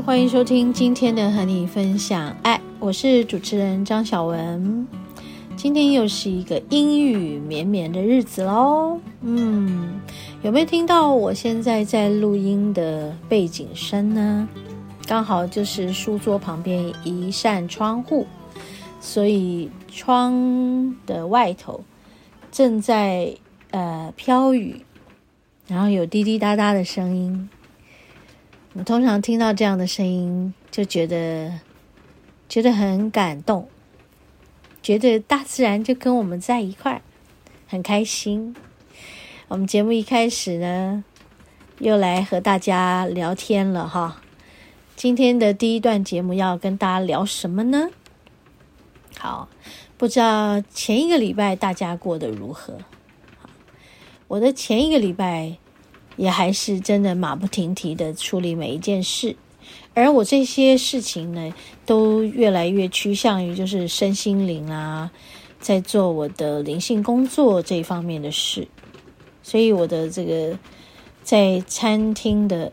欢迎收听今天的和你分享爱，我是主持人张小文。今天又是一个阴雨绵绵的日子喽。嗯，有没有听到我现在在录音的背景声呢？刚好就是书桌旁边一扇窗户，所以窗的外头正在呃飘雨，然后有滴滴答答的声音。我通常听到这样的声音，就觉得觉得很感动，觉得大自然就跟我们在一块儿，很开心。我们节目一开始呢，又来和大家聊天了哈。今天的第一段节目要跟大家聊什么呢？好，不知道前一个礼拜大家过得如何？我的前一个礼拜。也还是真的马不停蹄的处理每一件事，而我这些事情呢，都越来越趋向于就是身心灵啊，在做我的灵性工作这一方面的事，所以我的这个在餐厅的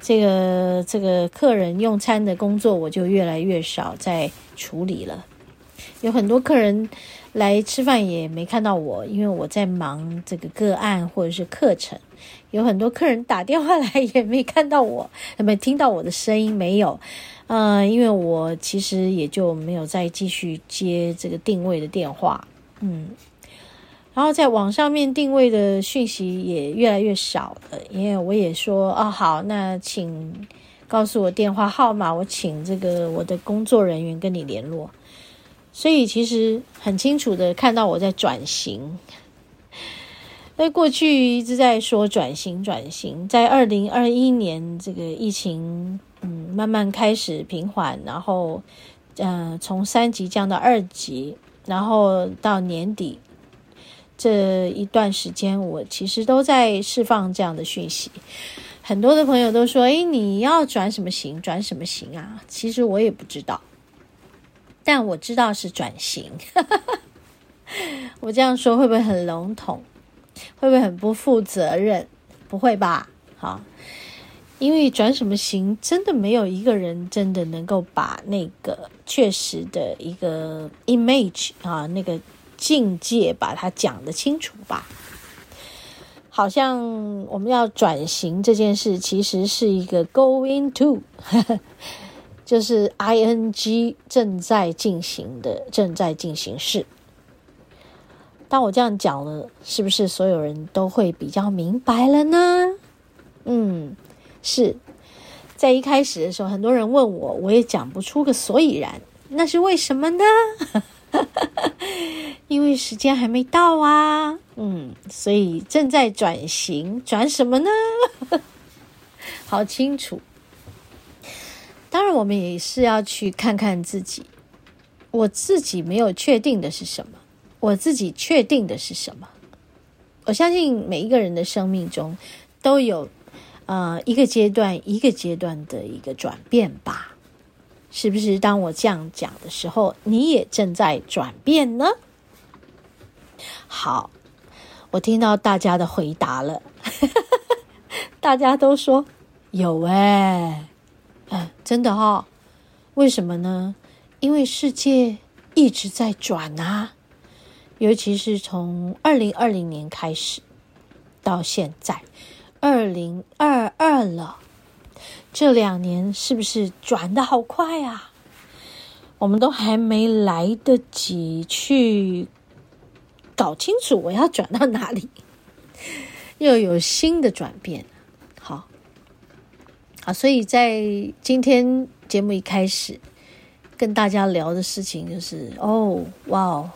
这个这个客人用餐的工作，我就越来越少在处理了。有很多客人来吃饭也没看到我，因为我在忙这个个案或者是课程。有很多客人打电话来 也没看到我，没听到我的声音，没有。嗯、呃，因为我其实也就没有再继续接这个定位的电话。嗯，然后在网上面定位的讯息也越来越少了，因为我也说啊，好，那请告诉我电话号码，我请这个我的工作人员跟你联络。所以其实很清楚的看到我在转型。在过去一直在说转型，转型。在二零二一年，这个疫情嗯慢慢开始平缓，然后嗯、从三级降到二级，然后到年底这一段时间，我其实都在释放这样的讯息。很多的朋友都说：“诶，你要转什么型？转什么型啊？”其实我也不知道，但我知道是转型。我这样说会不会很笼统？会不会很不负责任？不会吧，好，因为转什么型，真的没有一个人真的能够把那个确实的一个 image 啊，那个境界把它讲得清楚吧。好像我们要转型这件事，其实是一个 going to，就是 ing 正在进行的正在进行式。当我这样讲了，是不是所有人都会比较明白了呢？嗯，是在一开始的时候，很多人问我，我也讲不出个所以然。那是为什么呢？因为时间还没到啊。嗯，所以正在转型，转什么呢？好清楚。当然，我们也是要去看看自己。我自己没有确定的是什么。我自己确定的是什么？我相信每一个人的生命中都有，呃，一个阶段一个阶段的一个转变吧？是不是？当我这样讲的时候，你也正在转变呢？好，我听到大家的回答了，大家都说有哎，嗯，真的哦。为什么呢？因为世界一直在转啊。尤其是从二零二零年开始到现在，二零二二了，这两年是不是转得好快啊？我们都还没来得及去搞清楚我要转到哪里，又有新的转变。好，好，所以在今天节目一开始跟大家聊的事情就是：哦，哇哦，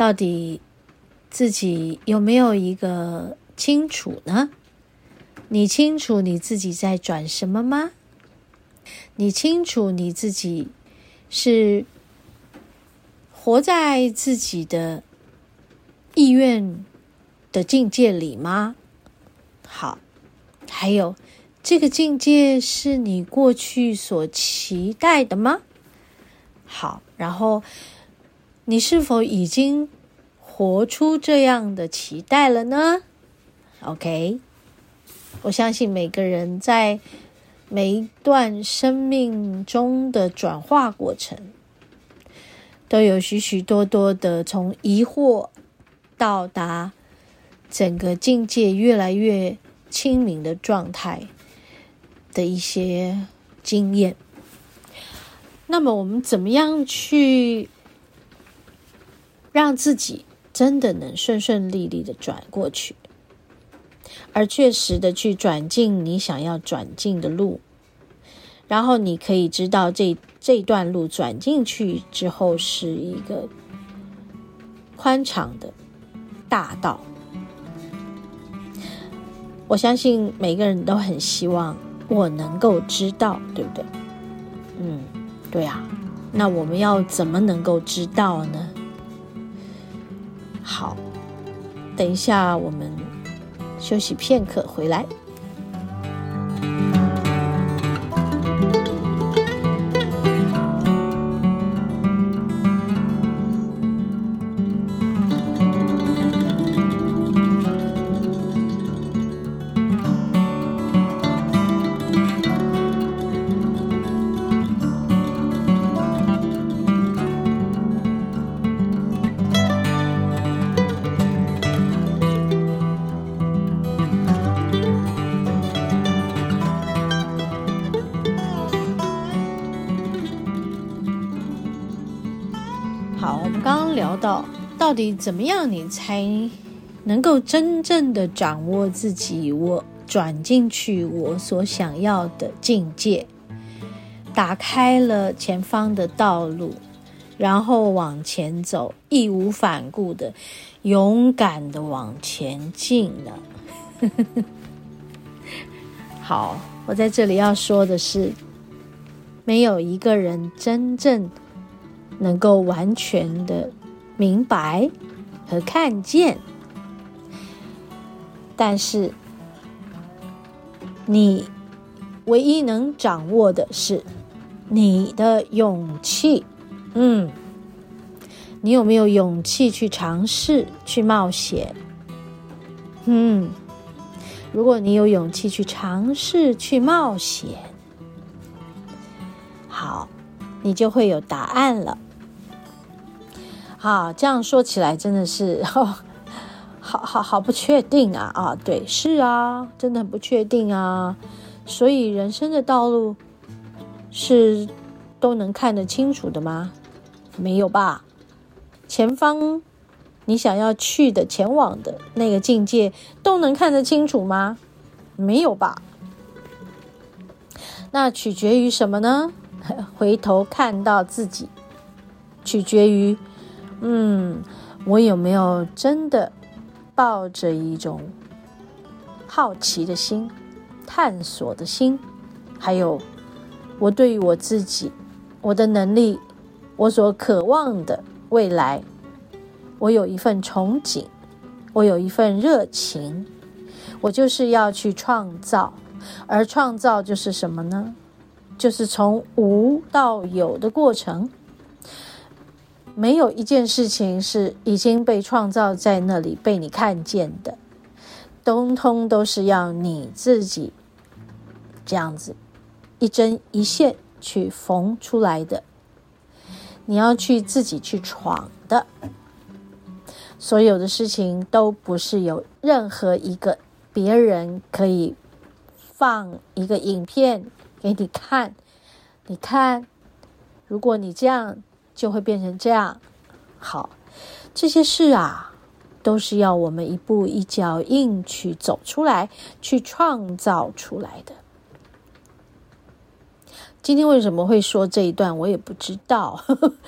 到底自己有没有一个清楚呢？你清楚你自己在转什么吗？你清楚你自己是活在自己的意愿的境界里吗？好，还有这个境界是你过去所期待的吗？好，然后你是否已经活出这样的期待了呢？OK。我相信每个人在每一段生命中的转化过程，都有许许多多的从疑惑到达整个境界越来越清明的状态的一些经验。那么，我们怎么样去让自己真的能顺顺利利的转过去？而确实的去转进你想要转进的路，然后你可以知道这这段路转进去之后是一个宽敞的大道。我相信每个人都很希望我能够知道，对不对？嗯，对啊。那我们要怎么能够知道呢？好，等一下我们。休息片刻，回来。到到底怎么样，你才能够真正的掌握自己？我转进去我所想要的境界，打开了前方的道路，然后往前走，义无反顾的、勇敢的往前进呢？好，我在这里要说的是，没有一个人真正能够完全的。明白和看见，但是你唯一能掌握的是你的勇气。嗯，你有没有勇气去尝试、去冒险？嗯，如果你有勇气去尝试、去冒险，好，你就会有答案了。好，这样说起来真的是，哦、好好好不确定啊！啊，对，是啊，真的很不确定啊。所以人生的道路是都能看得清楚的吗？没有吧？前方你想要去的、前往的那个境界都能看得清楚吗？没有吧？那取决于什么呢？回头看到自己，取决于。嗯，我有没有真的抱着一种好奇的心、探索的心，还有我对于我自己、我的能力、我所渴望的未来，我有一份憧憬，我有一份热情，我就是要去创造，而创造就是什么呢？就是从无到有的过程。没有一件事情是已经被创造在那里被你看见的，通通都是要你自己这样子一针一线去缝出来的。你要去自己去闯的，所有的事情都不是有任何一个别人可以放一个影片给你看，你看。如果你这样，就会变成这样。好，这些事啊，都是要我们一步一脚印去走出来，去创造出来的。今天为什么会说这一段，我也不知道，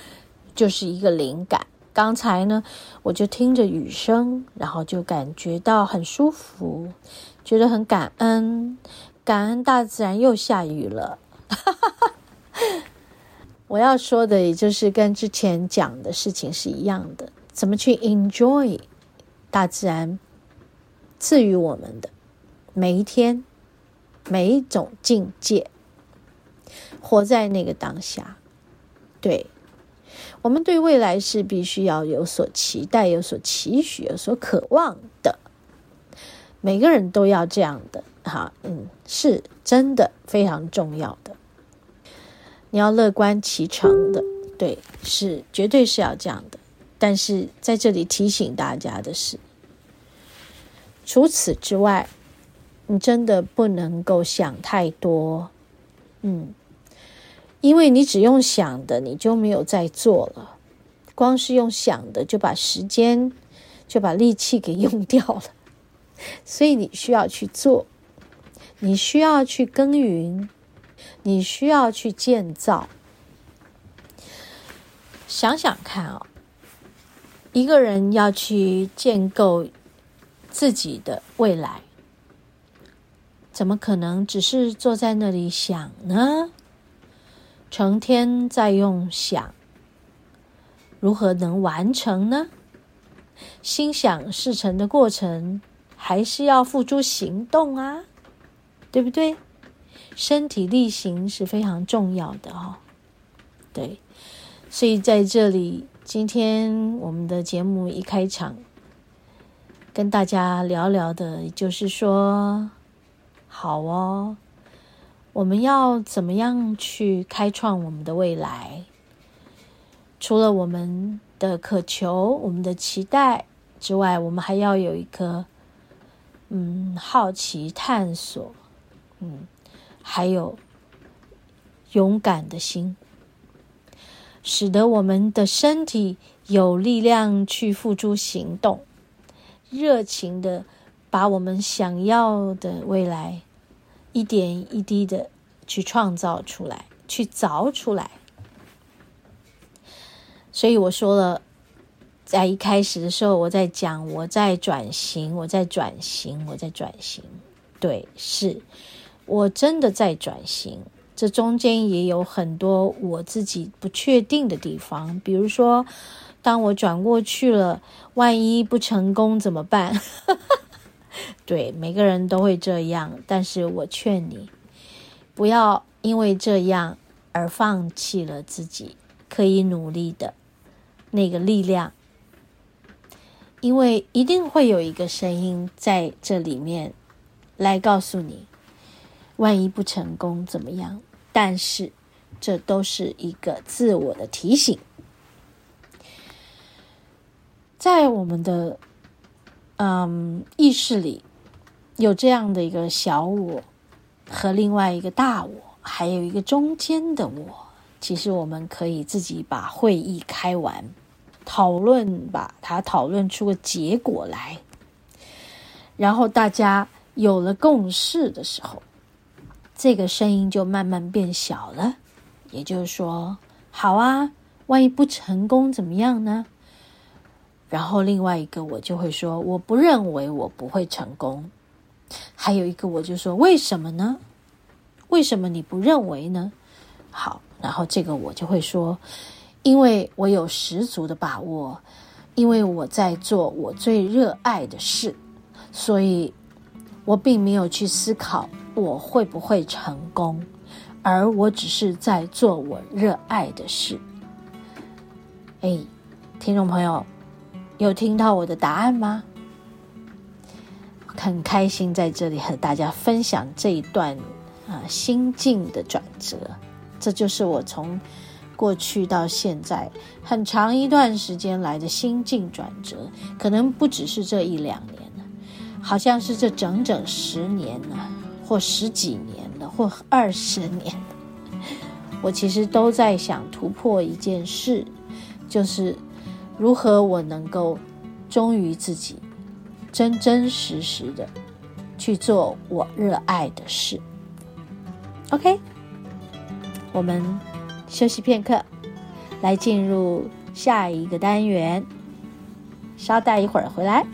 就是一个灵感。刚才呢，我就听着雨声，然后就感觉到很舒服，觉得很感恩，感恩大自然又下雨了。我要说的，也就是跟之前讲的事情是一样的，怎么去 enjoy 大自然赐予我们的每一天，每一种境界，活在那个当下，对。我们对未来是必须要有所期待、有所期许、有所渴望的。每个人都要这样的，哈，嗯，是真的非常重要的。你要乐观其成的，对，是绝对是要这样的。但是在这里提醒大家的是，除此之外，你真的不能够想太多，嗯。因为你只用想的，你就没有在做了。光是用想的，就把时间、就把力气给用掉了。所以你需要去做，你需要去耕耘，你需要去建造。想想看啊、哦，一个人要去建构自己的未来，怎么可能只是坐在那里想呢？成天在用想，如何能完成呢？心想事成的过程，还是要付诸行动啊，对不对？身体力行是非常重要的哦。对，所以在这里，今天我们的节目一开场，跟大家聊聊的，就是说，好哦。我们要怎么样去开创我们的未来？除了我们的渴求、我们的期待之外，我们还要有一颗嗯好奇、探索，嗯，还有勇敢的心，使得我们的身体有力量去付诸行动，热情的把我们想要的未来。一点一滴的去创造出来，去凿出来。所以我说了，在一开始的时候，我在讲，我在转型，我在转型，我在转型。对，是我真的在转型。这中间也有很多我自己不确定的地方，比如说，当我转过去了，万一不成功怎么办？对，每个人都会这样，但是我劝你，不要因为这样而放弃了自己可以努力的那个力量，因为一定会有一个声音在这里面来告诉你，万一不成功怎么样？但是这都是一个自我的提醒，在我们的。嗯，意识里有这样的一个小我和另外一个大我，还有一个中间的我。其实我们可以自己把会议开完，讨论，把它讨论出个结果来。然后大家有了共识的时候，这个声音就慢慢变小了。也就是说，好啊，万一不成功怎么样呢？然后另外一个我就会说，我不认为我不会成功。还有一个我就说，为什么呢？为什么你不认为呢？好，然后这个我就会说，因为我有十足的把握，因为我在做我最热爱的事，所以我并没有去思考我会不会成功，而我只是在做我热爱的事。哎，听众朋友。有听到我的答案吗？很开心在这里和大家分享这一段啊心境的转折。这就是我从过去到现在很长一段时间来的心境转折，可能不只是这一两年，好像是这整整十年了，或十几年了，或二十年。我其实都在想突破一件事，就是如何我能够忠于自己，真真实实的去做我热爱的事。OK，我们休息片刻，来进入下一个单元。稍待一会儿回来。